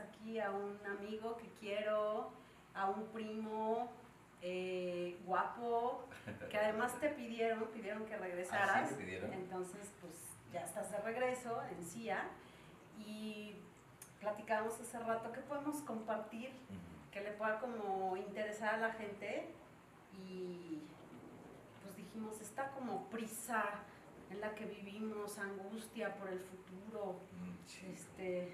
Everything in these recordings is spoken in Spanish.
aquí a un amigo que quiero, a un primo eh, guapo, que además te pidieron, pidieron que regresaras. ¿Ah, sí, te pidieron? Entonces, pues ya estás de regreso en CIA y platicábamos hace rato que podemos compartir que le pueda como interesar a la gente. Y pues dijimos, está como prisa en la que vivimos, angustia por el futuro, Mm, este,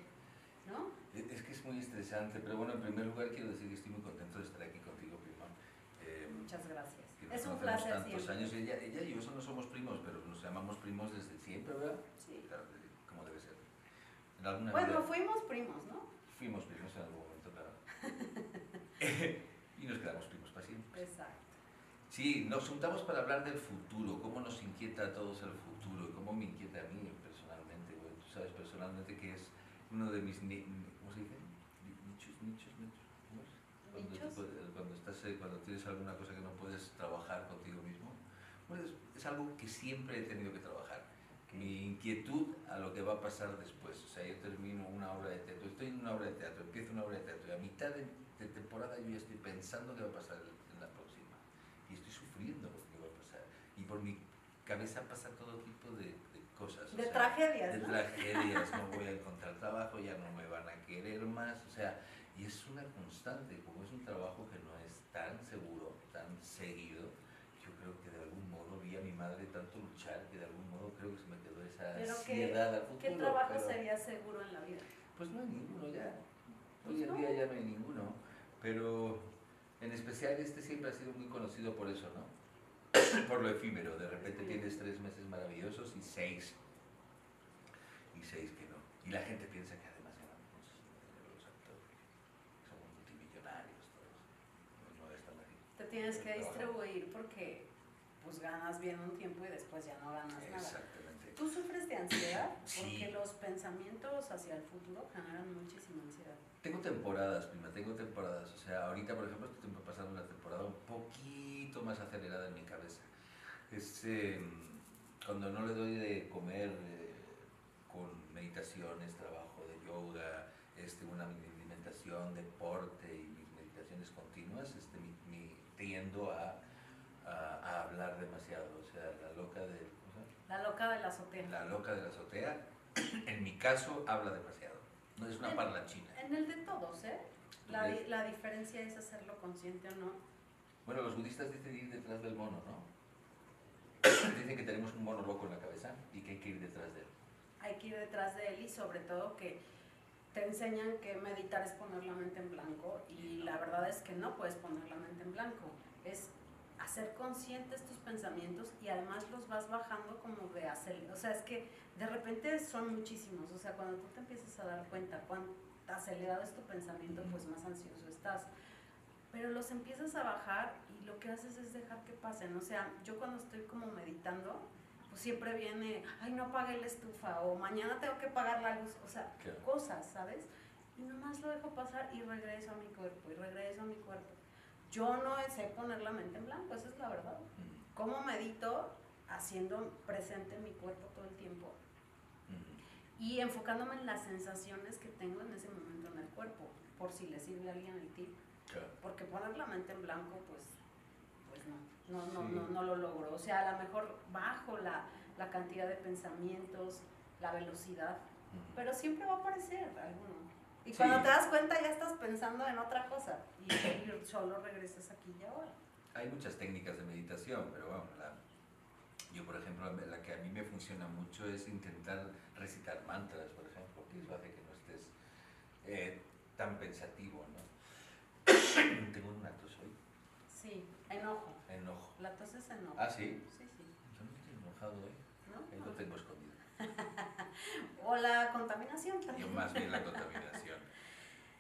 ¿no? Es es que es muy estresante, pero bueno, en primer lugar quiero decir que estoy muy contento de estar aquí contigo, prima. Eh, Muchas gracias. Es un placer tantos siempre. años. Ella, ella y yo solo somos primos, pero nos llamamos primos desde siempre, ¿verdad? Sí. Claro, como debe ser. En alguna Bueno, vida fuimos primos, ¿no? fuimos primos en algún momento, claro. y nos quedamos primos para siempre. Exacto. Sí, nos juntamos para hablar del futuro, cómo nos inquieta a todos el futuro, y cómo me inquieta a mí personalmente. Bueno, tú sabes personalmente que es uno de mis, ¿cómo se dice? Ni- Nichos, nichos, nichos. Cuando, cuando, estás, eh, cuando tienes alguna cosa que no puedes trabajar contigo mismo. Bueno, es, es algo que siempre he tenido que trabajar. Mi inquietud a lo que va a pasar después. O sea, yo termino una obra de teatro, estoy en una obra de teatro, empiezo una obra de teatro y a mitad de, de temporada yo ya estoy pensando qué va a pasar en la próxima. Y estoy sufriendo lo que va a pasar. Y por mi cabeza pasa todo tipo de, de cosas. o De sea, tragedias, de ¿no? tragedias, no voy a encontrar trabajo, ya no me van a querer más, o sea, y es una constante, como es un trabajo que no es tan seguro, tan seguido, yo creo que de algún modo vi a mi madre tanto luchar que de algún modo creo que se me quedó esa Pero ¿qué- ansiedad al futuro. ¿Qué trabajo pero- sería seguro en la vida? Pues no hay ninguno ya, Pues hoy en no. día ya no hay ninguno, pero en especial este siempre ha sido muy conocido por eso, ¿no? por lo efímero, de repente tienes tres meses maravillosos y seis y seis que no. Y la gente piensa que además ganamos dinero los actores, somos multimillonarios todos. No, no es tan así. Te tienes que distribuir porque pues ganas bien un tiempo y después ya no ganas nada. ¿Tú sufres de ansiedad? Sí. Porque los pensamientos hacia el futuro generan muchísima ansiedad. Tengo temporadas, prima, tengo temporadas. O sea, ahorita, por ejemplo, estoy pasando una temporada un poquito más acelerada en mi cabeza. Es eh, cuando no le doy de comer eh, con meditaciones, trabajo de yoga, este, una alimentación, deporte y mis meditaciones continuas, este, mi, mi- tiendo a, a- a hablar demasiado. O sea, la loca de... ¿cómo se llama? La loca de la azotea. La loca de la azotea, en mi caso, habla demasiado. No es una En- parlachina. En el de todos, ¿eh? La, la diferencia es hacerlo consciente o no. Bueno, los budistas dicen ir detrás del mono, ¿no? Dicen que tenemos un mono loco en la cabeza y que hay que ir detrás de él. Hay que ir detrás de él y sobre todo que te enseñan que meditar es poner la mente en blanco y la verdad es que no puedes poner la mente en blanco. Es hacer conscientes tus pensamientos y además los vas bajando como de hacer. O sea, es que de repente son muchísimos. O sea, cuando tú te empiezas a dar cuenta cuán acelerado es tu pensamiento, pues más ansioso estás. Pero los empiezas a bajar y lo que haces es dejar que pasen. O sea, yo cuando estoy como meditando, pues siempre viene, ay, no apagué la estufa o mañana tengo que pagar la luz. O sea, Claro. cosas, ¿sabes? Y nomás lo dejo pasar y regreso a mi cuerpo y regreso a mi cuerpo. Yo no sé poner la mente en blanco, esa es la verdad. ¿Cómo medito? Haciendo presente mi cuerpo todo el tiempo y enfocándome en las sensaciones que tengo en ese momento en el cuerpo, por si le sirve a alguien el tip. Claro. Porque poner la mente en blanco, pues, pues no, no, no, Sí. no, no lo logro. O sea, a lo mejor bajo la, la cantidad de pensamientos, la velocidad, pero siempre va a aparecer alguno. Y Sí. cuando te das cuenta ya estás pensando en otra cosa y, y solo regresas aquí y ahora. Hay muchas técnicas de meditación, pero bueno, la- yo por ejemplo, la que a mí me funciona mucho es intentar recitar mantras, por ejemplo, que eso hace que no estés eh, tan pensativo, ¿no? Tengo un acto hoy, Sí, enojo. enojo. La tos es enojo. Ah, ¿sí? Sí, sí. Yo no estoy enojado hoy, ahí lo ¿No? tengo escondido. O la contaminación Yo también. más bien la contaminación.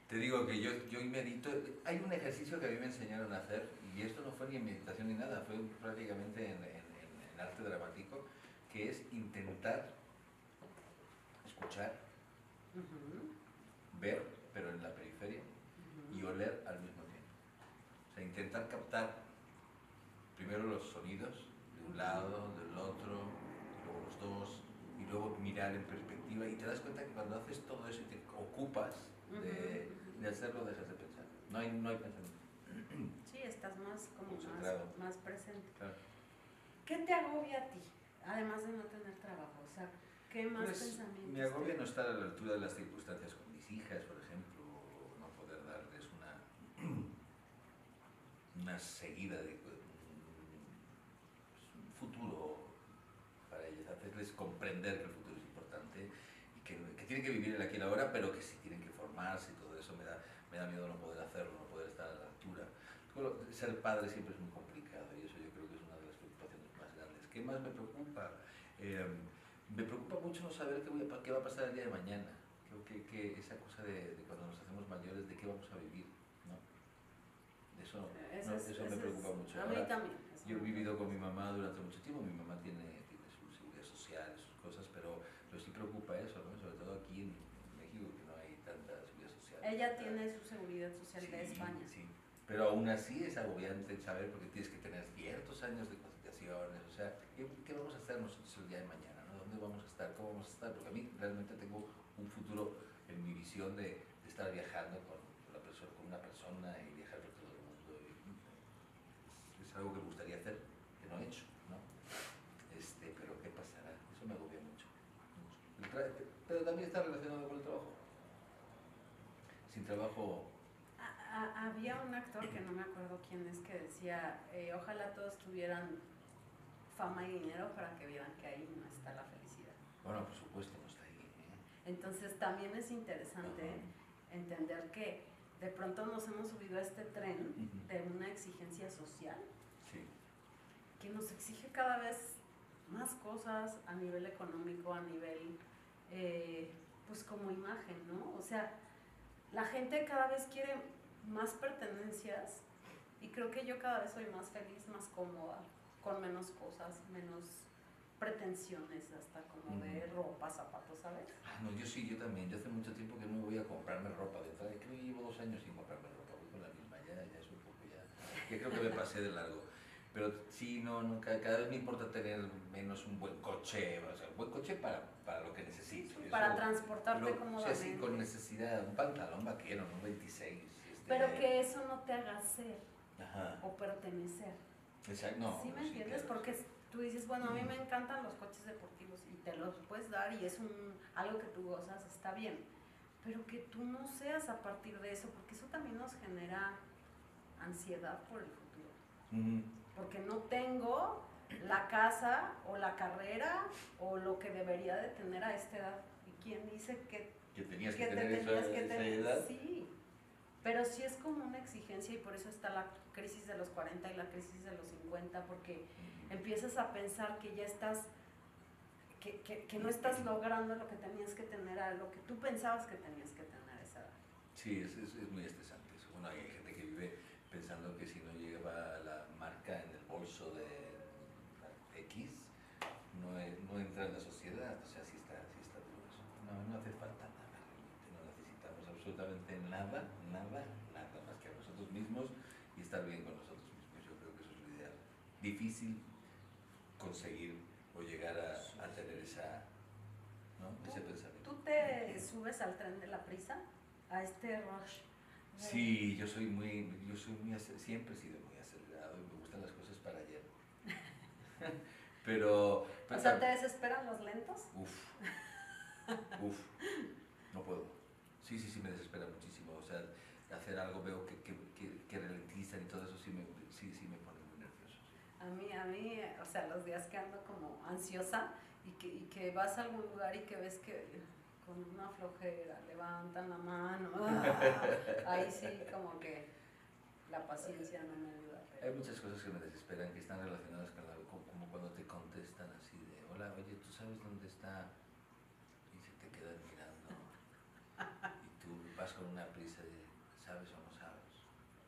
Te digo que yo, yo medito, hay un ejercicio que a mí me enseñaron a hacer, y esto no fue ni en meditación ni nada, fue prácticamente en, en- en- en arte dramático, que es intentar escuchar, ver, pero en la periferia, y oler al mismo tiempo. O sea, intentar captar primero los sonidos de un lado, del otro, luego los dos, y luego mirar en perspectiva y te das cuenta que cuando haces todo eso y te ocupas de, de hacerlo, dejas de pensar. No hay, no hay pensamiento. Sí, estás más como más, más presente. Claro. ¿Qué te agobia a ti? Además de no tener trabajo, o sea, ¿qué más Pues, pensamientos? me agobia no estar a la altura de las circunstancias con mis hijas, por ejemplo, o no poder darles una, una seguida de pues, un futuro para ellas, hacerles comprender que el futuro es importante y que, que tienen que vivir el aquí y el ahora, pero que sí tienen que formarse y todo eso me da, me da miedo no poder hacerlo, no poder estar a la altura. Ser padre siempre es muy complicado y eso yo creo que es una de las preocupaciones más grandes. ¿Qué más me preocupa? Eh, me preocupa mucho no saber qué, voy a qué va a pasar el día de mañana. Creo que, que esa cosa de, de cuando nos hacemos mayores, de qué vamos a vivir, ¿no? Eso, Eso no, es- eso me preocupa mucho. Ahora, yo he vivido con mi mamá durante mucho tiempo, mi mamá tiene, tiene su seguridad social, sus cosas, pero, pero sí preocupa eso, ¿no? sobre todo aquí en, México, que no hay tanta seguridad social. Ella tiene su seguridad social de España. Sí, pero aún así es agobiante saber porque tienes que tener ciertos años de cotizaciones, o sea, ¿qué, qué vamos a hacer nosotros el día de mañana? ¿no? ¿Dónde vamos a estar? ¿Cómo vamos a estar? Porque a mí realmente tengo un futuro en mi visión de, de estar viajando con, la persona, con una persona y viajar por todo el mundo. y es algo que me gustaría hacer, que no he hecho, ¿no? Este, pero ¿qué pasará? Eso me agobia mucho. mucho. El tra- pero también está relacionado con el trabajo. Sin trabajo A- a- había un actor que no me acuerdo quién es que decía, eh, ojalá todos tuvieran fama y dinero para que vieran que ahí no está la felicidad. Bueno, por supuesto, no está ahí. ¿eh? Entonces también es interesante entender que de pronto nos hemos subido a este tren de una exigencia social Sí, que nos exige cada vez más cosas a nivel económico, a nivel, eh, pues como imagen, ¿no? O sea, la gente cada vez quiere más pertenencias y creo que yo cada vez soy más feliz, más cómoda, con menos cosas, menos pretensiones, hasta como de ropa, zapatos, ¿sabes? Ah, no, yo sí, yo también. Yo hace mucho tiempo que no voy a comprarme ropa de entrada. Creo que llevo dos años sin comprarme ropa. Voy con la misma, ya, ya es un poco ya. Ya creo que me pasé de largo. Pero sí, no, no cada, vez me importa tener menos un buen coche. O sea, un buen coche para, para lo que necesito. y Para eso- transportarte lo- o sea, cómodamente. sí, con necesidad. Un pantalón vaquero, un 26. este, Pero que eso no te haga ser Ajá. o pertenecer. Exacto, no. ¿Sí me sí, entiendes? claro. Porque tú dices, bueno, a mí me encantan los coches deportivos y te los puedes dar y es un, algo que tú gozas, está bien. Pero que tú no seas a partir de eso, porque eso también nos genera ansiedad por el futuro. Ujú. Porque no tengo la casa o la carrera o lo que debería de tener a esta edad. ¿Y quién dice que Que tenías que, que te tener esa, tenías que esa tener, edad. sí. Pero sí es como una exigencia y por eso está la crisis de los 40 y la crisis de los 50, porque empiezas a pensar que ya estás, que, que, que no estás logrando lo que tenías que tener, a lo que tú pensabas que tenías que tener a esa edad. Sí, es, es, es muy estresante eso. Bueno, hay gente que vive pensando que si no lleva la marca en el bolso de X, no, e- no entra en la sociedad. O sea, sí está, sí está duro eso. No, no hace falta nada realmente. No necesitamos absolutamente nada, nada, nada más que a nosotros mismos y estar bien con nosotros mismos. Yo creo que eso es lo ideal. Difícil conseguir o llegar a, a tener esa, ¿no? ese pensamiento. ¿Tú te subes al tren de la prisa? A este rush. de- Sí, yo soy muy, yo soy muy, siempre he sido muy acelerado y me gustan las cosas para ayer. pero, O sea, ¿te desesperan los lentos? uf, uf, no puedo. Sí, sí, sí, me desespera muchísimo. O sea, hacer algo veo que, que, que, que ralentizan y todo eso sí me, sí, sí me pone muy nervioso. A mí, a mí, o sea, los días que ando como ansiosa y que, y que vas a algún lugar y que ves que con una flojera levantan la mano, ¡ah! ahí sí como que la paciencia no me ayuda. Hay muchas cosas que me desesperan que están relacionadas con la, co- como cuando te contestan así de, hola, oye, ¿tú sabes dónde está? Y se te quedan mirando. Y tú vas con una prisa de, ¿sabes o no sabes?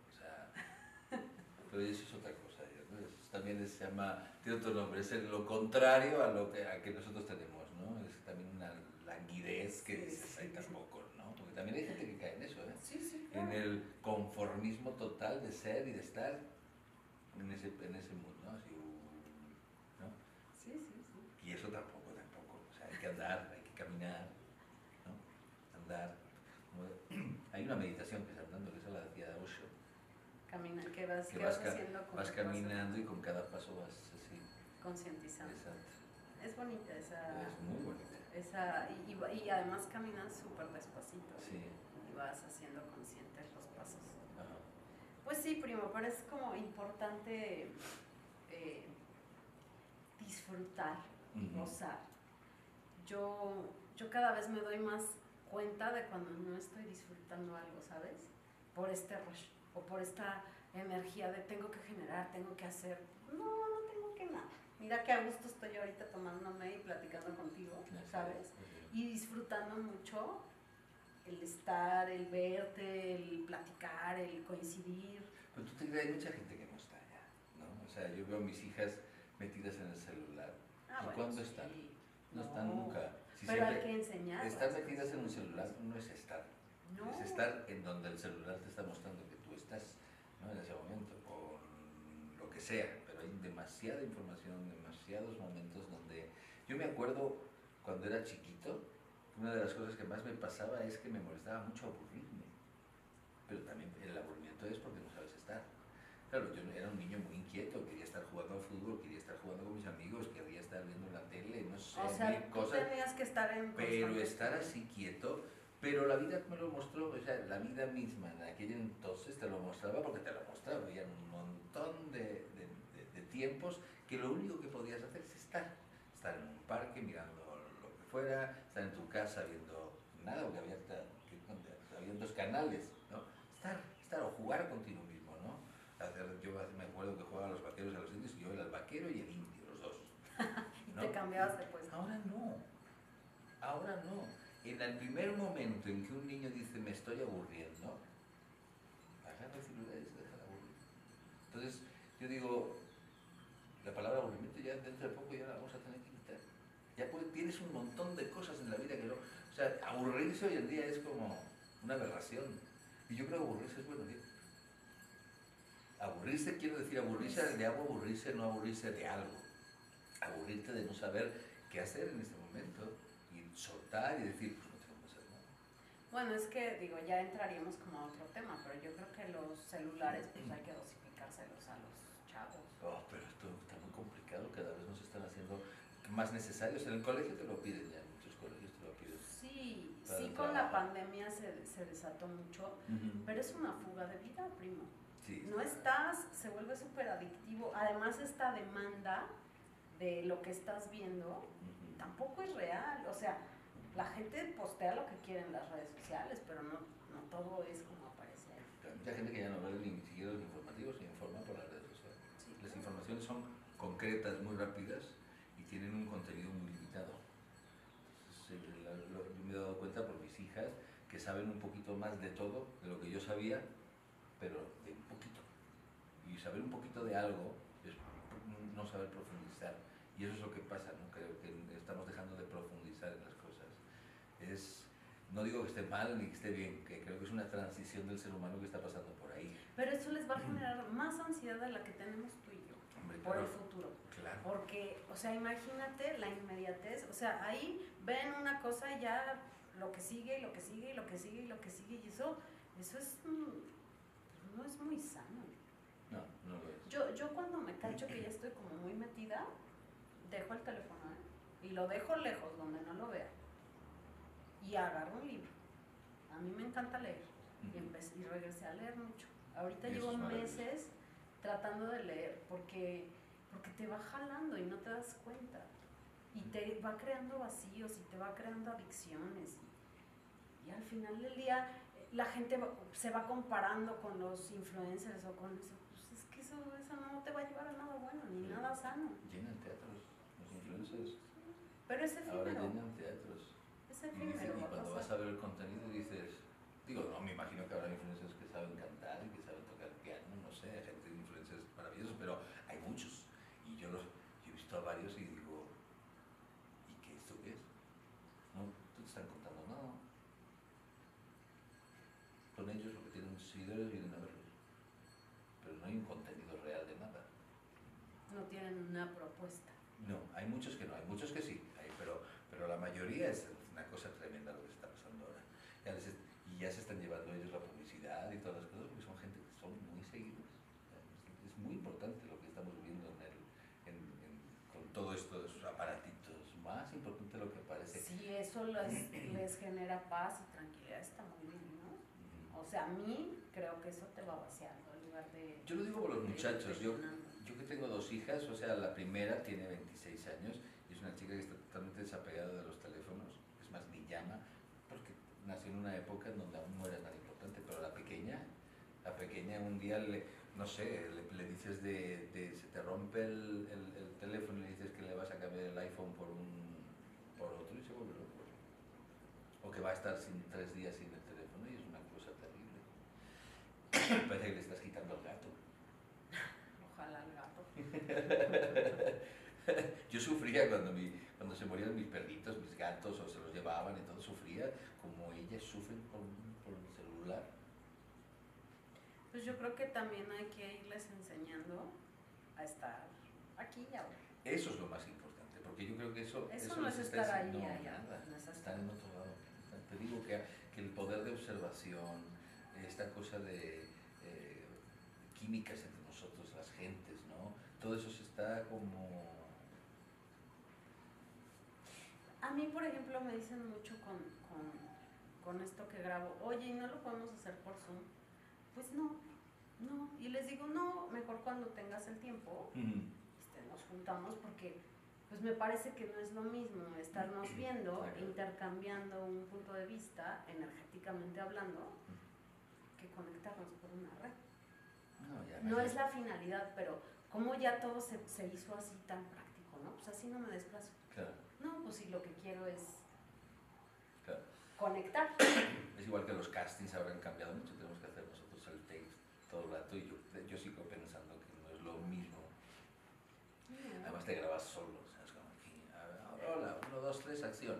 O sea, pero eso es otra cosa. ¿no? Eso también se llama, tiene otro nombre, es lo contrario a lo que, a que nosotros tenemos, ¿no? Es también una languidez que Sí, dices, sí, ahí tampoco, ¿no? Porque también hay gente que cae en eso, ¿eh? Sí, sí, en claro. el conformismo total de ser y de estar en ese, en ese mundo, ¿no? Así. Sí, sí, sí. Y eso tampoco, tampoco. O sea, hay que andar, hay que caminar, ¿no? Andar. Hay una meditación que es andando, que esa la decía Osho. Camina, que vas, Que vas haciendo con Vas paso, caminando y con cada paso vas así. concientizando. Exacto. Es bonita esa, Es muy bonita. esa y, y va- y además caminas súper despacito Sí. y vas haciendo conscientes los pasos. Ajá. Pues sí, primo, pero es como importante eh, disfrutar y Ujú. gozar. Yo, yo cada vez me doy más cuenta de cuando no estoy disfrutando algo, ¿sabes? Por este rush o por esta energía de tengo que generar, tengo que hacer. No, no tengo que nada. Mira qué a gusto estoy ahorita tomándome y platicando contigo, ¿sabes? y disfrutando mucho el estar, el verte, el platicar, el coincidir. Pero tú te hay mucha gente que no está allá, ¿no? O sea, yo veo a mis hijas metidas en el celular. Ah, ¿Y bueno, cuándo sí. están? No, No, están nunca. Si Pero hay que enseñar. Estar metidas en un celular no es estar. No. Es estar en donde el celular te está mostrando que tú estás ¿no? en ese momento, con lo que sea. Pero hay demasiada información, demasiados momentos donde... Yo me acuerdo cuando era chiquito, una de las cosas que más me pasaba es que me molestaba mucho aburrirme. Pero también el aburrimiento es porque no sabes estar. Claro, yo era un niño muy inquieto, quería estar jugando al fútbol, quería estar jugando con mis amigos, quería estar viendo la tele, no sé, O mil sea, tú cosas tenías que estar en pero estar así quieto, pero la vida me lo mostró, o sea, la vida misma en aquel entonces te lo mostraba porque te lo mostraba, había un montón de, de- de- de tiempos que lo único que podías hacer es estar, estar en un parque mirando lo que fuera, estar en tu casa viendo nada, porque había, había dos canales, ¿no? Estar, estar o jugar ¿no? Hacer- yo me acuerdo que jugaba a los vaqueros y a los indios y yo era el vaquero y el indio, los dos. y ¿no? te cambiabas de puesto. Ahora no. Ahora no. En el primer momento en que un niño dice me estoy aburriendo, agarra el celular y se deja de aburrir. Entonces, yo digo, la palabra aburrimiento ya dentro de poco ya la vamos a tener que quitar. Ya puede- tienes un montón de cosas en la vida que no. O sea, aburrirse hoy en día es como una aberración. Y yo creo que aburrirse es bueno. ¿eh? Aburrirse quiero decir aburrirse de algo, aburrirse, no aburrirse de algo. Aburrirte de no saber qué hacer en este momento y soltar y decir, pues no tengo que hacer nada. Bueno, es que digo, ya entraríamos como a otro tema, pero yo creo que los celulares pues hay que dosificárselos a los chavos. Oh, pero esto está muy complicado, cada vez nos están haciendo más necesarios. En el colegio te lo piden ya, en muchos colegios te lo piden. Sí, sí con la pandemia se, se desató mucho, pero es una fuga de vida, primo. Sí, No está- estás, se vuelve súper adictivo. Además, esta demanda de lo que estás viendo Ujú. tampoco es real. O sea, la gente postea lo que quiere en las redes sociales, pero no, no todo es como aparece ahí. Hay mucha gente que ya no ve ni siquiera los informativos, se informa por las redes sociales. Sí, Las claro. informaciones son concretas, muy rápidas y tienen un contenido muy limitado. Entonces, la- lo- yo me he dado cuenta por mis hijas que saben un poquito más de todo, de lo que yo sabía, pero de saber un poquito de algo es no saber profundizar. Y eso es lo que pasa, ¿no? Creo que estamos dejando de profundizar en las cosas. Es, no digo que esté mal ni que esté bien, que creo que es una transición del ser humano que está pasando por ahí. Pero eso les va a generar más ansiedad de la que tenemos tú y yo Hombre, por el claro, futuro. claro. Porque, o sea, imagínate la inmediatez, o sea, ahí ven una cosa y ya lo que sigue y lo que sigue y lo que sigue y lo que sigue y eso, eso es, no es muy sano. No, no lo es. Yo, yo cuando me cacho que ya estoy como muy metida, dejo el teléfono ¿eh? y lo dejo lejos donde no lo vea y agarro un libro. A mí me encanta leer y, empecé, y regresé a leer mucho. Ahorita llevo meses tratando de leer porque, porque te va jalando y no te das cuenta. Y te va creando vacíos y te va creando adicciones. Y, y al final del día eh, la gente va- se va comparando con los influencers o con eso. Eso, eso no te va a llevar a nada bueno ni Sí. nada sano. Llenan teatros, los influencers. Pero es Ahora efímero. llenan teatros. Es Y, efímero. y va a cuando vas a ver el contenido dices, digo, no, me imagino que habrá influencers que saben cantar y que saben tocar piano, no sé, hay gente de influencers maravillosos, pero hay muchos. Y yo los yo he visto a varios y digo, ¿y qué esto qué es? No, no te están contando nada. Son ellos los que tienen muchos seguidores vienen a verlos. Pero no hay un contenido real de nada. No tienen una propuesta. No, hay muchos que no, hay muchos que sí, hay, pero, pero pero la mayoría es una cosa tremenda lo que está pasando ahora. Ya les est- y ya se están llevando ellos la publicidad y todas las cosas, porque son gente que son muy seguidos. Es, es muy importante lo que estamos viendo en el, en, en- con todo esto de sus aparatitos, más importante de lo que parece. Si eso les, les genera paz y tranquilidad, está muy bien, ¿no? O sea, a mí creo que eso te va vaciando en lugar de... Yo lo digo por los muchachos, yo, yo que tengo dos hijas, o sea, la primera tiene 26 años y es una chica que está totalmente desapegada de los teléfonos, es más, ni llama, porque nació en una época en donde aún no era tan importante, pero la pequeña, la pequeña un día le, no sé, le, le dices de, de- se te rompe el, el- el teléfono y le dices que le vas a cambiar el iPhone por un por otro y se vuelve. O que va a estar sin tres días sin el teléfono y es una cosa terrible. Parece que le estás quitando el gato. Ojalá el gato. Yo sufría cuando, mi, cuando se morían mis perritos, mis gatos, o se los llevaban y todo, sufría como ellas sufren por, por el celular. Pues yo creo que también hay que irles enseñando a estar aquí y ahora. Eso es lo más importante, porque yo creo que eso, Eso no les es está estar ahí, allá, nada, no es estar- en otro lado. Te digo que, que el poder de observación, esta cosa de eh, químicas entre nosotros, las gentes, ¿no? Todo eso se está como... A mí, por ejemplo, me dicen mucho con, con, con esto que grabo, oye, ¿y no lo podemos hacer por Zoom? Pues no, no. Y les digo, no, mejor cuando tengas el tiempo, este, nos juntamos porque pues me parece que no es lo mismo estarnos viendo, intercambiando un punto de vista, energéticamente hablando, que conectarnos por una red. No, es la finalidad, pero como ya todo se, se hizo así tan práctico, ¿no? Pues así no me desplazo. Claro, No, pues sí, lo que quiero es claro. conectar. Es igual que los castings han cambiado mucho, tenemos que hacer nosotros el take todo el rato y yo, yo sigo pensando que no es lo mismo. Además te grabas solo, o sea, es como aquí, a ver, ahora, hola, uno, dos, tres, acción.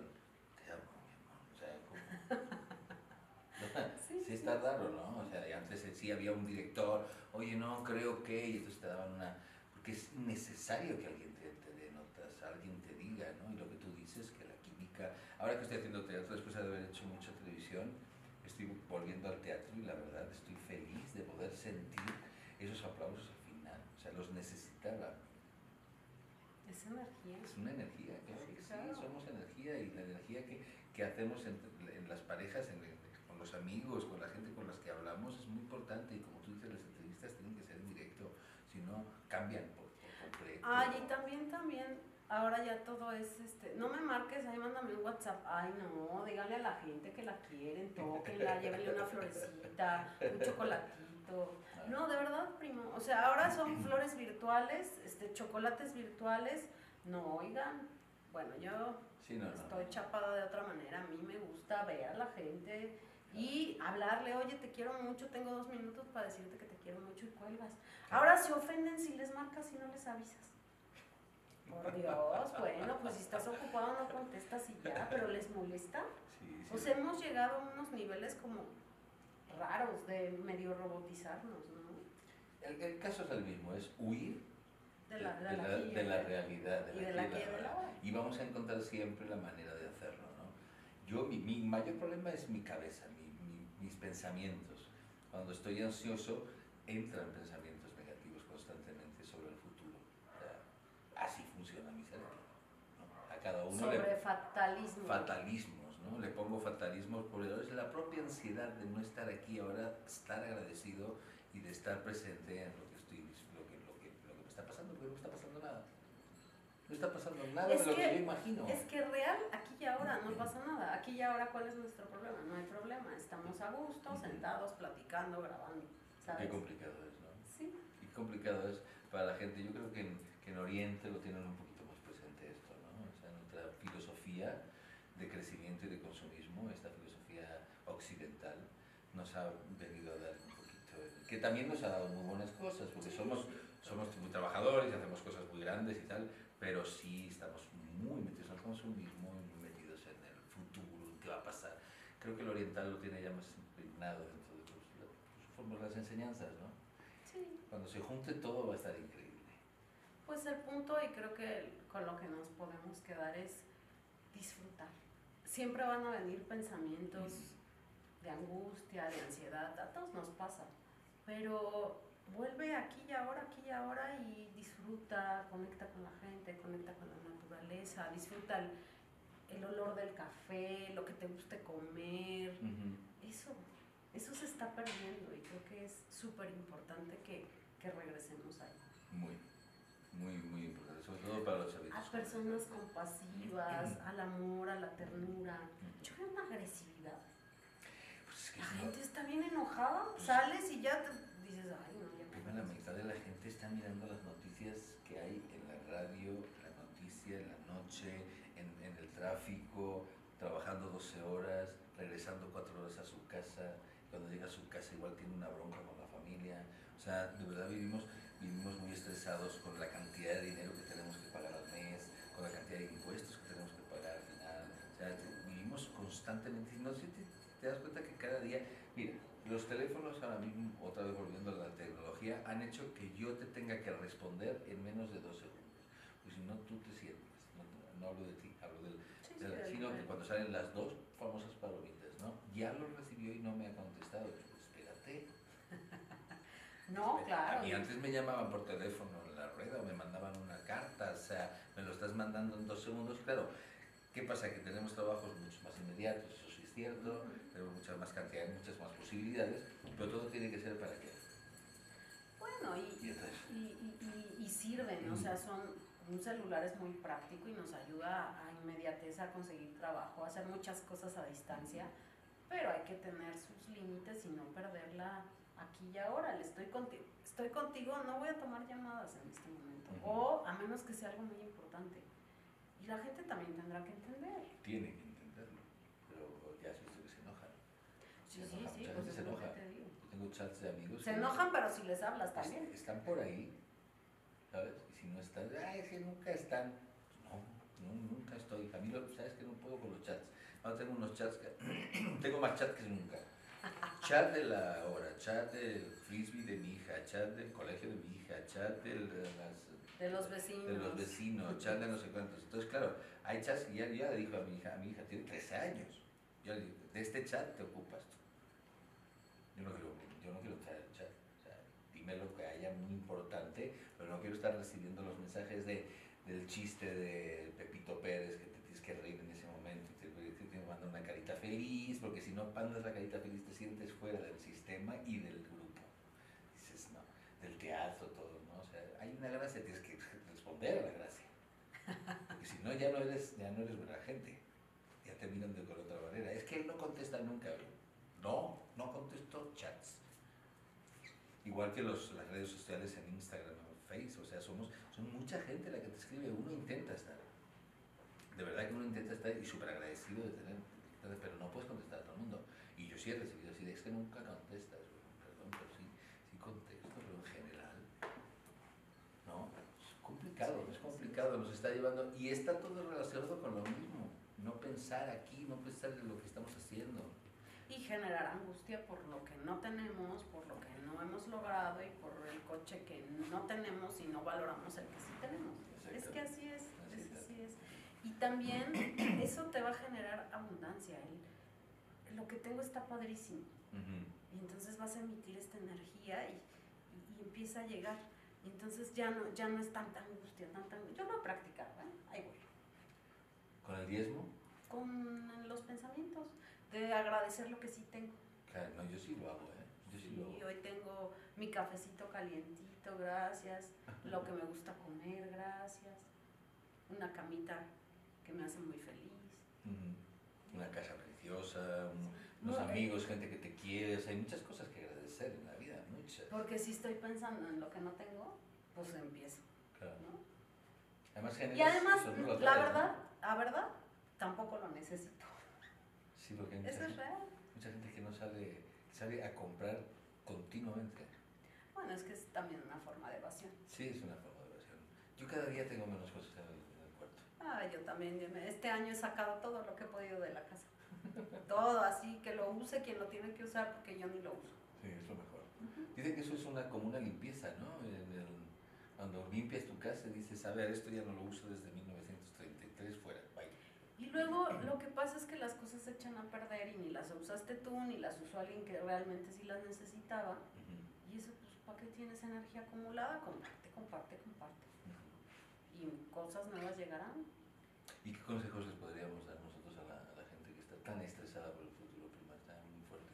Te amo, mi amor, o sea, como... Sí, Sí está raro, ¿no? O sea, antes eh, sí había un director, oye, no, creo que, y entonces te daban una... Porque es necesario que alguien te, te dé notas, alguien te diga, ¿no? Y lo que tú dices, que la química... Ahora que estoy haciendo teatro, después de haber hecho mucha televisión, estoy volviendo al teatro y la verdad estoy feliz de poder sentir esos aplausos al final. O sea, los necesitaba. Es energía. Es una energía, claro sí, somos energía y la energía que, que hacemos en, en las parejas, en- en- con los amigos, con la gente con las que hablamos es muy importante y como tú dices, las entrevistas tienen que ser en directo, si no cambian por, por completo. Ay, y también, también, ahora ya todo es, este, no me marques, ahí mándame un WhatsApp. Ay, no, díganle a la gente que la quieren, tóquenla, llévenle una florecita, un chocolatito. No, de verdad, primo. O sea, ahora son flores virtuales, este, chocolates virtuales. No, oigan, bueno, yo Sí, no, no. estoy chapada de otra manera. A mí me gusta ver a la gente y hablarle, oye, te quiero mucho, tengo dos minutos para decirte que te quiero mucho y cuelgas. Ahora se ofenden si les marcas y no les avisas. Por Dios, bueno, pues si estás ocupado no contestas y ya, pero les molesta. Sí, sí. Pues hemos llegado a unos niveles como raros de medio robotizarnos, ¿no? el, el caso es el mismo, es huir De la, de de la, la, aquí y de la el- realidad, de y la aquí y vamos a encontrar siempre la manera de hacerlo, ¿no? Yo, mi, mi mayor problema es mi cabeza, mi- mi- mis pensamientos. Cuando estoy ansioso, entran pensamientos negativos constantemente sobre el futuro. O sea, así funciona mi cerebro. ¿no? A cada uno Sobre le fatalismo. fatalismos, ¿no? Le pongo fatalismos por es la propia ansiedad de no estar aquí ahora, estar agradecido y de estar presente en lo que, lo que, lo que me está pasando, porque no está pasando nada. No está pasando nada Es de lo que, que- yo imagino. Es que real, aquí y ahora no pasa nada. Aquí y ahora, ¿cuál es nuestro problema? No hay problema. Estamos a gusto, sentados, platicando, grabando. Qué complicado es, ¿no? Sí. Qué complicado es para la gente. Yo creo que en, que en Oriente lo tienen un poquito más presente esto, ¿no? O sea, nuestra filosofía de crecimiento y de consumismo, esta filosofía occidental, nos ha venido a dar un poquito, que también nos ha dado muy buenas cosas, porque somos, somos muy trabajadores y hacemos cosas muy grandes y tal, pero sí estamos muy metidos en el consumismo y muy metidos en el futuro, en qué va a pasar. Creo que el oriental lo tiene ya más impregnado dentro de sus, sus formas, las enseñanzas, ¿no? Sí. Cuando se junte todo va a estar increíble. Pues el punto, y creo que con lo que nos podemos quedar es disfrutar. Siempre van a venir pensamientos de angustia, de ansiedad, a todos nos pasa, pero vuelve aquí y ahora, aquí y ahora y disfruta, conecta con la gente, conecta con la naturaleza, disfruta el, el olor del café, lo que te guste comer, eso, eso se está perdiendo y creo que es súper importante que, que, regresemos ahí. Muy, muy, muy importante, sobre todo para los chavitos. A personas compasivas, al amor, a la ternura. Yo veo una agresividad. Pues la gente está bien enojada, pues sales y ya te dices, ay, no, La mitad de la gente está mirando las noticias que hay en la radio, la noticia, en la noche, en, el tráfico, trabajando 12 horas, regresando 4 horas a su casa, cuando llega a su casa igual tiene una bronca con la familia. O sea, de verdad vivimos, vivimos muy estresados con la cantidad de dinero que tenemos que pagar al mes, con la cantidad de impuestos que tenemos que pagar al final. O sea, vivimos constantemente. No sé, te, te das cuenta que cada día, mira, los teléfonos ahora mismo, otra vez volviendo a la tecnología, han hecho que yo te tenga que responder en menos de dos segundos. Pues si no, tú te sientes. No, hablo de ti, hablo del, sino que cuando salen las dos famosas palomitas, ¿no? Ya lo recibió y no me ha contestado. espérate. No, claro. Y antes me llamaban por teléfono en la rueda o me mandaban una carta, o sea, me lo estás mandando en dos segundos. Claro, ¿qué pasa? Que tenemos trabajos mucho más inmediatos, eso sí es cierto, tenemos mucha más cantidad, muchas más posibilidades, pero todo tiene que ser para qué. Bueno, y, y, y, sirven, o sea, son, un celular es muy práctico y nos ayuda a inmediatez a conseguir trabajo, a hacer muchas cosas a distancia, pero hay que tener sus límites y no perderla aquí y ahora. Le estoy contigo, estoy contigo, no voy a tomar llamadas en este momento, o a menos que sea algo muy importante. Y la gente también tendrá que entender. Tiene que entenderlo, pero ya has visto que se enojan. Sí, sí, sí, pues se enoja. Tengo chats de amigos. Se enojan, pero si les hablas también. Están por ahí, ¿sabes? Y si no están, ay, es que nunca están. No, no, nunca estoy. A mí, ¿sabes que no puedo con los chats? Ahora tengo unos chats que. tengo más chats que nunca. Chat de la hora, chat del frisbee de mi hija, chat del colegio de mi hija, chat de, las, de los vecinos. De los vecinos, chat de no sé cuántos. Entonces, claro, hay chats y ya, ya le dijo a mi hija, a mi hija tiene 13 años. Yo le digo, de este chat te ocupas tú. Yo no quiero, yo no quiero estar el chat. O sea, dime lo que haya muy importante, pero no quiero estar recibiendo los mensajes de, del chiste de Pepito Pérez que te tienes que reír en ese momento te, te, una carita feliz, porque si no pandas la carita feliz te sientes fuera del sistema y del grupo. Dices, no, del teatro, todo, ¿no? O sea, hay una gracia, tienes que responder a la gracia. Porque si no, ya no eres, ya no eres buena gente. Ya te miran de otra manera. Es que él no contesta nunca, No, no contesto chats. Igual que los, las redes sociales en Instagram o Facebook, o sea, somos, son mucha gente la que te escribe, uno intenta estar. De verdad que uno intenta estar y súper agradecido de tener, pero no puedes contestar a todo el mundo. Y yo sí he recibido así, es que nunca contestas, perdón, pero sí, sí contesto, pero en general, no, es complicado, es complicado, nos está llevando, y está todo relacionado con lo mismo, no pensar aquí, no pensar en lo que estamos haciendo y generar angustia por lo que no tenemos, por lo que no hemos logrado y por el coche que no tenemos y no valoramos el que sí tenemos. Es que así es, es así es. Y también eso te va a generar abundancia. El, lo que tengo está padrísimo. Y entonces vas a emitir esta energía y, y, empieza a llegar. Y entonces ya no, ya no es tanta angustia, tanta angustia. Yo lo he practicado, ¿eh? ahí voy. ¿Con el diezmo? Con los pensamientos de agradecer lo que sí tengo. Claro, no, yo sí lo hago, ¿eh? Yo sí, lo hago. Y hoy tengo mi cafecito calientito, gracias. lo que me gusta comer, gracias. Una camita que me hace muy feliz. Una casa preciosa, unos eh, amigos, gente que te quiere. hay muchas cosas que agradecer en la vida, muchas. Porque si estoy pensando en lo que no tengo, pues empiezo. Claro. ¿no? Además, y además, la verdad, la verdad, tampoco lo necesito. Sí, porque hay mucha, Eso es real. mucha gente que no sale, sale a comprar continuamente. Bueno, es que es también una forma de evasión. Sí, es una forma de evasión. Yo cada día tengo menos cosas en el, cuarto. Ah, yo también. Este año he sacado todo lo que he podido de la casa. todo, así que lo use quien lo tiene que usar porque yo ni lo uso. Sí, es lo mejor. Dicen que eso es una, como una limpieza, ¿no? cuando limpias tu casa dices, a ver, esto ya no lo uso desde 1933, fuera, bye. Y luego lo que pasa es que las cosas se echan a perder y ni las usaste tú, ni las usó alguien que realmente sí las necesitaba. Y eso, pues, ¿para qué tienes energía acumulada? Comparte, comparte, comparte. Y cosas nuevas llegarán. ¿Y qué consejos les podríamos dar nosotros a la, a la gente que está tan estresada por el futuro prima? Está muy fuerte.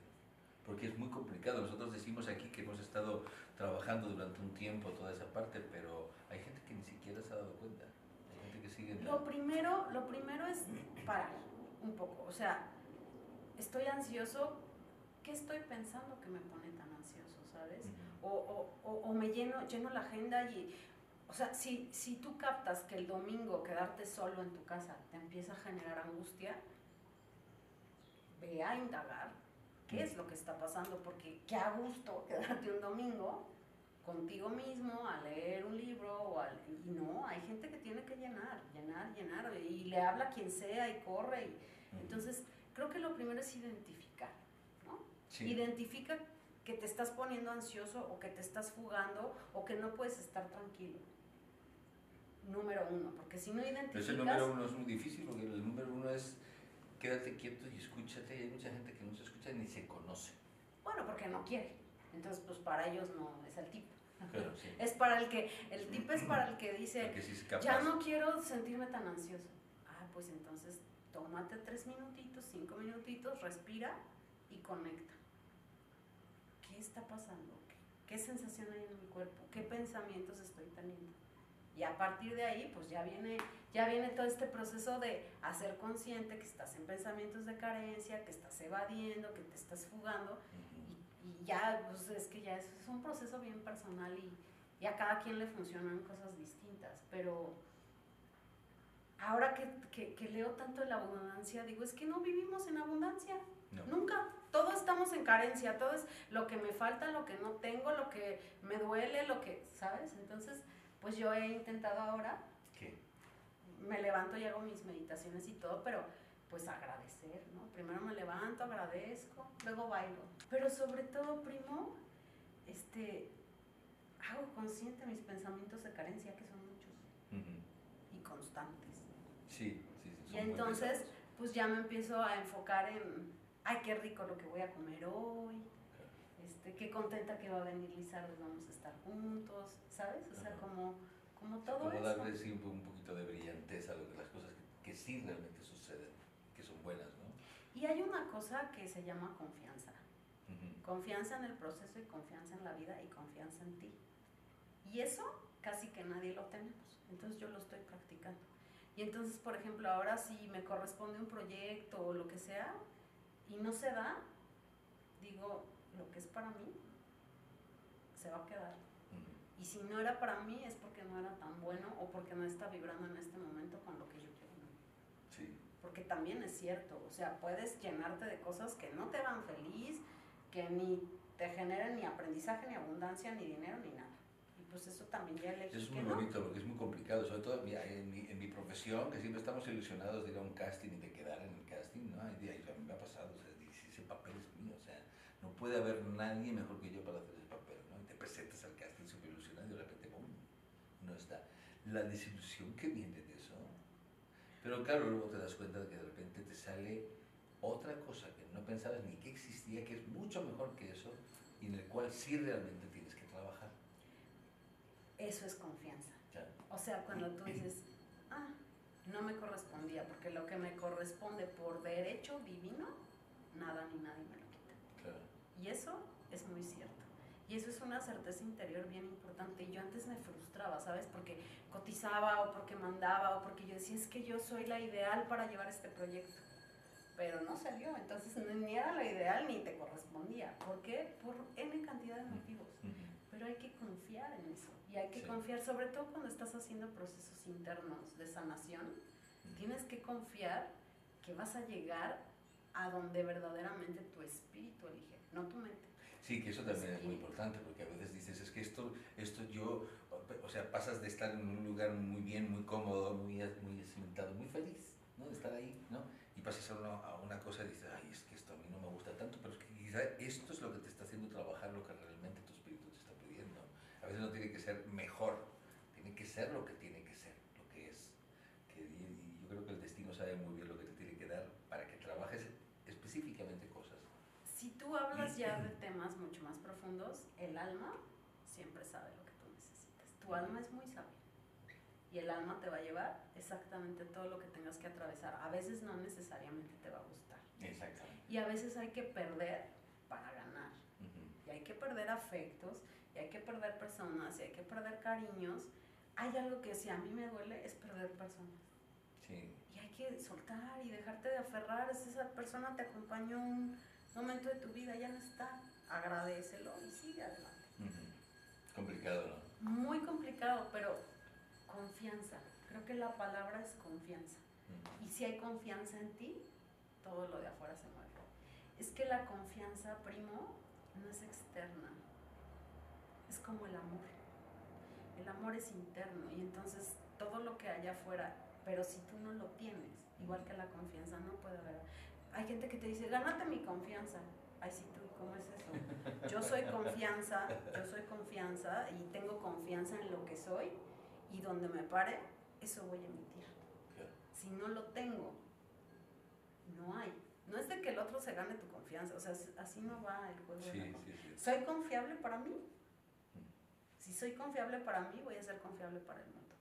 Porque es muy complicado. Nosotros decimos aquí que hemos estado trabajando durante un tiempo toda esa parte, pero hay gente que ni siquiera se ha dado cuenta. Sigue... Lo primero, lo primero es parar un poco. O sea, estoy ansioso. ¿Qué estoy pensando que me pone tan ansioso, sabes? O, o, o, o me lleno, lleno la agenda y... O sea, si, si tú captas que el domingo quedarte solo en tu casa te empieza a generar angustia, ve a indagar qué es lo que está pasando, porque qué a gusto quedarte un domingo contigo mismo a leer un libro o al- y no, hay gente que tiene que llenar, llenar, llenar y le habla a quien sea y corre y entonces creo que lo primero es identificar, ¿no? Sí. Identifica que te estás poniendo ansioso o que te estás fugando o que no puedes estar tranquilo. Número uno, porque si no Pero identificas... ese número uno es muy difícil porque el número uno es quédate quieto y escúchate. Y hay mucha gente que no se escucha ni se conoce. Bueno, porque no quiere. Entonces, pues para ellos no es el tip. Pero sí. Es para el que, el tip es para el que dice, sí capaz. ya no quiero sentirme tan ansioso. Ah, pues entonces tómate tres minutitos, cinco minutitos, respira y conecta. ¿Qué está pasando? ¿Qué, qué sensación hay en mi cuerpo? ¿Qué pensamientos estoy teniendo? Y a partir de ahí, pues ya viene, ya viene todo este proceso de hacer consciente que estás en pensamientos de carencia, que estás evadiendo, que te estás fugando y ya, pues es que ya es, es un proceso bien personal y, y a cada quien le funcionan cosas distintas, pero ahora que, que, que leo tanto de la abundancia, digo, es que no vivimos en abundancia, No. nunca, todos estamos en carencia, todo es lo que me falta, lo que no tengo, lo que me duele, lo que, ¿sabes? Entonces, pues yo he intentado ahora, ¿Qué? me levanto y hago mis meditaciones y todo, pero pues agradecer, ¿no? Primero me levanto, agradezco, luego bailo. Pero sobre todo, primo, este, hago consciente mis pensamientos de carencia, que son muchos Ujú. y constantes. Sí, sí, sí. Y son entonces, pues ya me empiezo a enfocar en, ay, qué rico lo que voy a comer hoy, este, qué contenta que va a venir Lizardo, vamos a estar juntos, ¿sabes? O sea, Ajá. como, como todo Como eso. darle sí, un, po- un poquito de brillantez a lo que las cosas que, que sí realmente suceden, buenas, ¿no? Y hay una cosa que se llama confianza. Confianza en el proceso y confianza en la vida y confianza en ti. Y eso casi que nadie lo tenemos. Entonces yo lo estoy practicando. Y entonces, por ejemplo, ahora si me corresponde un proyecto o lo que sea y no se da, digo, lo que es para mí se va a quedar. Ujú. Y si no era para mí es porque no era tan bueno o porque no está vibrando en este momento con lo que yo. Porque también es cierto, o sea, puedes llenarte de cosas que no te dan feliz, que ni te generen ni aprendizaje, ni abundancia, ni dinero, ni nada. Y pues eso también ya elegí Es que muy no. bonito porque es muy complicado, sobre todo mira, en, mi, en mi profesión, que siempre estamos ilusionados de ir a un casting y de quedar en el casting, ¿no? Hay días, a mí me ha pasado, o sea, ese papel es mío, o sea, no puede haber nadie mejor que yo para hacer ese papel, ¿no? Y te presentas al casting súper ilusionado y de repente, ¡pum! No está. La desilusión que viene de eso. Pero claro, luego te das cuenta de que de repente te sale otra cosa que no pensabas ni que existía, que es mucho mejor que eso y en el cual sí realmente tienes que trabajar. Eso es confianza. ¿ya? O sea, cuando tú dices, ah, no me correspondía, porque lo que me corresponde por derecho divino, nada ni nadie me lo quita. Claro. Y eso es muy cierto. Y eso es una certeza interior bien importante. Y yo antes me frustraba, ¿sabes? Porque cotizaba o porque mandaba o porque yo decía, es que yo soy la ideal para llevar este proyecto. Pero no salió, entonces ni era la ideal ni te correspondía. ¿Por qué? Por N cantidad de motivos. Pero hay que confiar en eso. Y hay que Sí. confiar, sobre todo cuando estás haciendo procesos internos de sanación, tienes que confiar que vas a llegar a donde verdaderamente tu espíritu elige, no tu mente. Sí, que eso también es muy Sí. importante, porque a veces dices, es que esto, esto yo, o sea, pasas de estar en un lugar muy bien, muy cómodo, muy, muy cimentado, muy feliz, ¿no? De estar ahí, ¿no? Y pasas a una, a una cosa y dices, ay, es que esto a mí no me gusta tanto, pero es que quizá esto es lo que te está haciendo trabajar lo que realmente tu espíritu te está pidiendo. A veces no tiene que ser mejor, tiene que ser lo que tiene que ser, lo que es. Que, y, y yo creo que el destino sabe muy bien lo que tú hablas ya de temas mucho más profundos, el alma siempre sabe lo que tú necesitas. Tu alma es muy sabia. Y el alma te va a llevar exactamente todo lo que tengas que atravesar. A veces no necesariamente te va a gustar. Exactamente. Y a veces hay que perder para ganar. Y hay que perder afectos, y hay que perder personas, y hay que perder cariños. Hay algo que si a mí me duele es perder personas. Sí. Y hay que soltar y dejarte de aferrar. Esa persona te acompañó un momento de tu vida, ya no está. Agradecelo y sigue adelante. Complicado, ¿no? Muy complicado, pero confianza. Creo que la palabra es confianza. Y si hay confianza en ti, todo lo de afuera se mueve. Es que la confianza, primo, no es externa. Es como el amor. El amor es interno y entonces todo lo que hay afuera, pero si tú no lo tienes, igual que la confianza, no puede haber. Hay gente que te dice, gánate mi confianza. Ay, sí, tú, ¿cómo es eso? Yo soy confianza, yo soy confianza y tengo confianza en lo que soy y donde me pare, eso voy a emitir. Si no lo tengo, no hay. No es de que el otro se gane tu confianza, o sea, así no va el juego. Sí, sí, sí. ¿Soy confiable para mí? Si soy confiable para mí, voy a ser confiable para el mundo.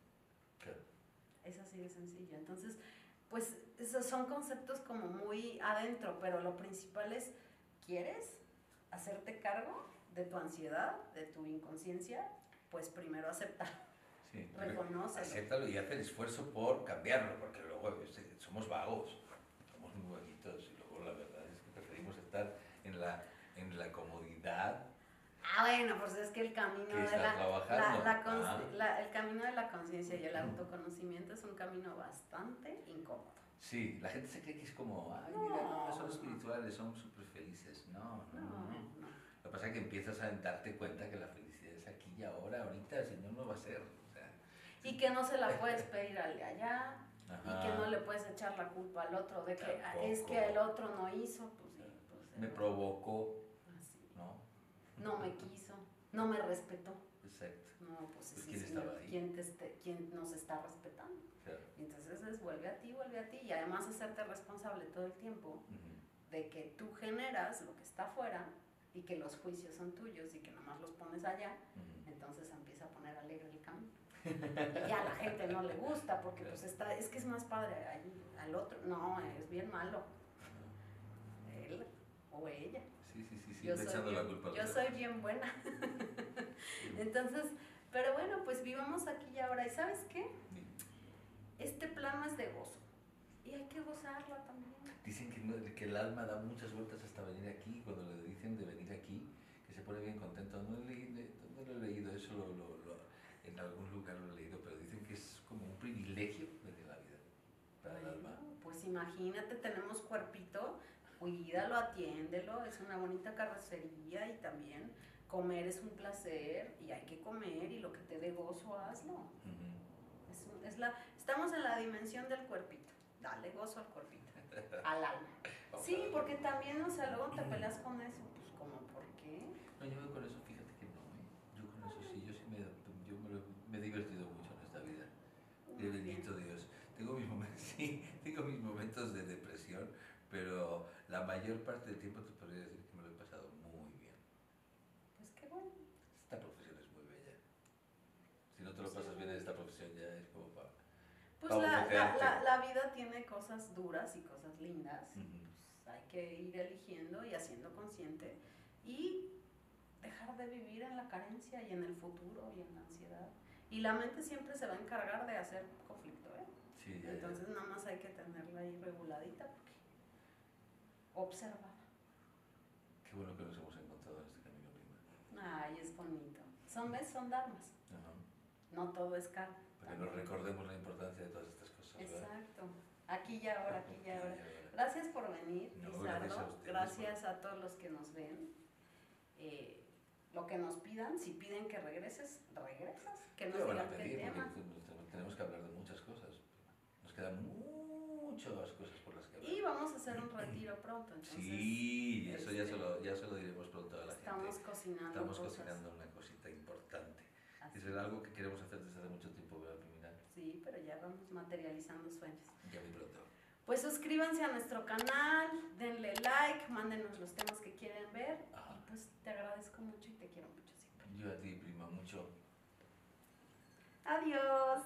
Es así de sencillo. Entonces, pues esos son conceptos como muy adentro, pero lo principal es, ¿quieres hacerte cargo de tu ansiedad, de tu inconsciencia? Pues primero aceptar. Sí, Acéptalo y haz el esfuerzo por cambiarlo, porque luego somos vagos, somos muy vaguitos y luego la verdad es que preferimos estar en la, en la comodidad Ah, bueno, pues es que el camino de la, ah. la, el camino de la conciencia y el autoconocimiento es un camino bastante incómodo. Sí, la gente se cree que es como, ay, mira, no, son espirituales, son súper felices. No no, no, Lo que pasa es que empiezas a darte cuenta que la felicidad es aquí y ahora, ahorita, si no, no va a ser. y que no se la puedes pedir al de allá, y que no le puedes echar la culpa al otro de que es que el otro no hizo, pues, pues Me provocó no me quiso, no me respetó. Exacto. No, pues, pues ¿quién, estaba ahí? ¿quién, te ¿quién, nos está respetando? Claro. Entonces es vuelve a ti, vuelve a ti y además hacerte responsable todo el tiempo de que tú generas lo que está afuera y que los juicios son tuyos y que nomás los pones allá, entonces empieza a poner alegre el camino. y ya a la gente no le gusta porque pues está, es que es más padre ahí, al otro, no, es bien malo. Él o ella yo, soy bien, yo soy bien buena. Entonces, pero bueno, pues vivamos aquí y ahora. ¿Y sabes qué? Este plano es de gozo. Y hay que gozarlo también. Dicen que, que el alma da muchas vueltas hasta venir aquí. Cuando le dicen de venir aquí, que se pone bien contento. No, he leído, no lo he leído, eso lo, lo, en algún lugar lo he leído, pero dicen que es como un privilegio venir la vida para el alma. Pues imagínate, tenemos cuerpito cuídalo, atiéndelo, es una bonita carrocería y también comer es un placer y hay que comer y lo que te dé gozo, hazlo. es, la, estamos en la dimensión del cuerpito, dale gozo al cuerpito, al alma. Sí, porque también, o sea, luego te peleas con eso, pues como, ¿por qué? No, yo con eso, fíjate que no, ¿eh? yo con eso sí, yo sí me, yo me, he divertido mucho en esta vida. De bendito Dios. Tengo mis momentos, sí, tengo mis momentos de depresión, pero la mayor parte del tiempo te podría decir que me lo he pasado muy bien. Pues qué bueno. Esta profesión es muy bella. Si no te lo pasas bien en esta profesión ya es como para... Pues la, la, la, vida tiene cosas duras y cosas lindas. pues hay que ir eligiendo y haciendo consciente y dejar de vivir en la carencia y en el futuro y en la ansiedad. Y la mente siempre se va a encargar de hacer conflicto, ¿eh? Sí, Entonces nada más hay que tenerla ahí reguladita observada. Qué bueno que nos hemos encontrado en este camino, prima. Ay, es bonito. Son, ¿ves? Son dharmas. No todo es karma. Para que nos recordemos la importancia de todas estas cosas. Exacto. Aquí y ahora, aquí y ahora. Gracias por venir, Lizardo. Gracias, a, todos los que nos ven. Eh, lo que nos pidan, si piden que regreses, regresas. Que nos digan qué tema. Tenemos que hablar de muchas cosas. Nos quedan muchas cosas y vamos a hacer un retiro pronto. Entonces, sí, eso ya se, lo, ya se lo diremos pronto a la gente. Estamos cocinando. Estamos cocinando una cosita importante. Es algo que queremos hacer desde hace mucho tiempo, ¿verdad, Sí, pero ya vamos materializando sueños. Ya muy pronto. Pues suscríbanse a nuestro canal, denle like like, mándenos los temas que quieren ver. Ajá. Y pues te agradezco mucho y te quiero mucho siempre. Yo a ti, prima, mucho. Adiós.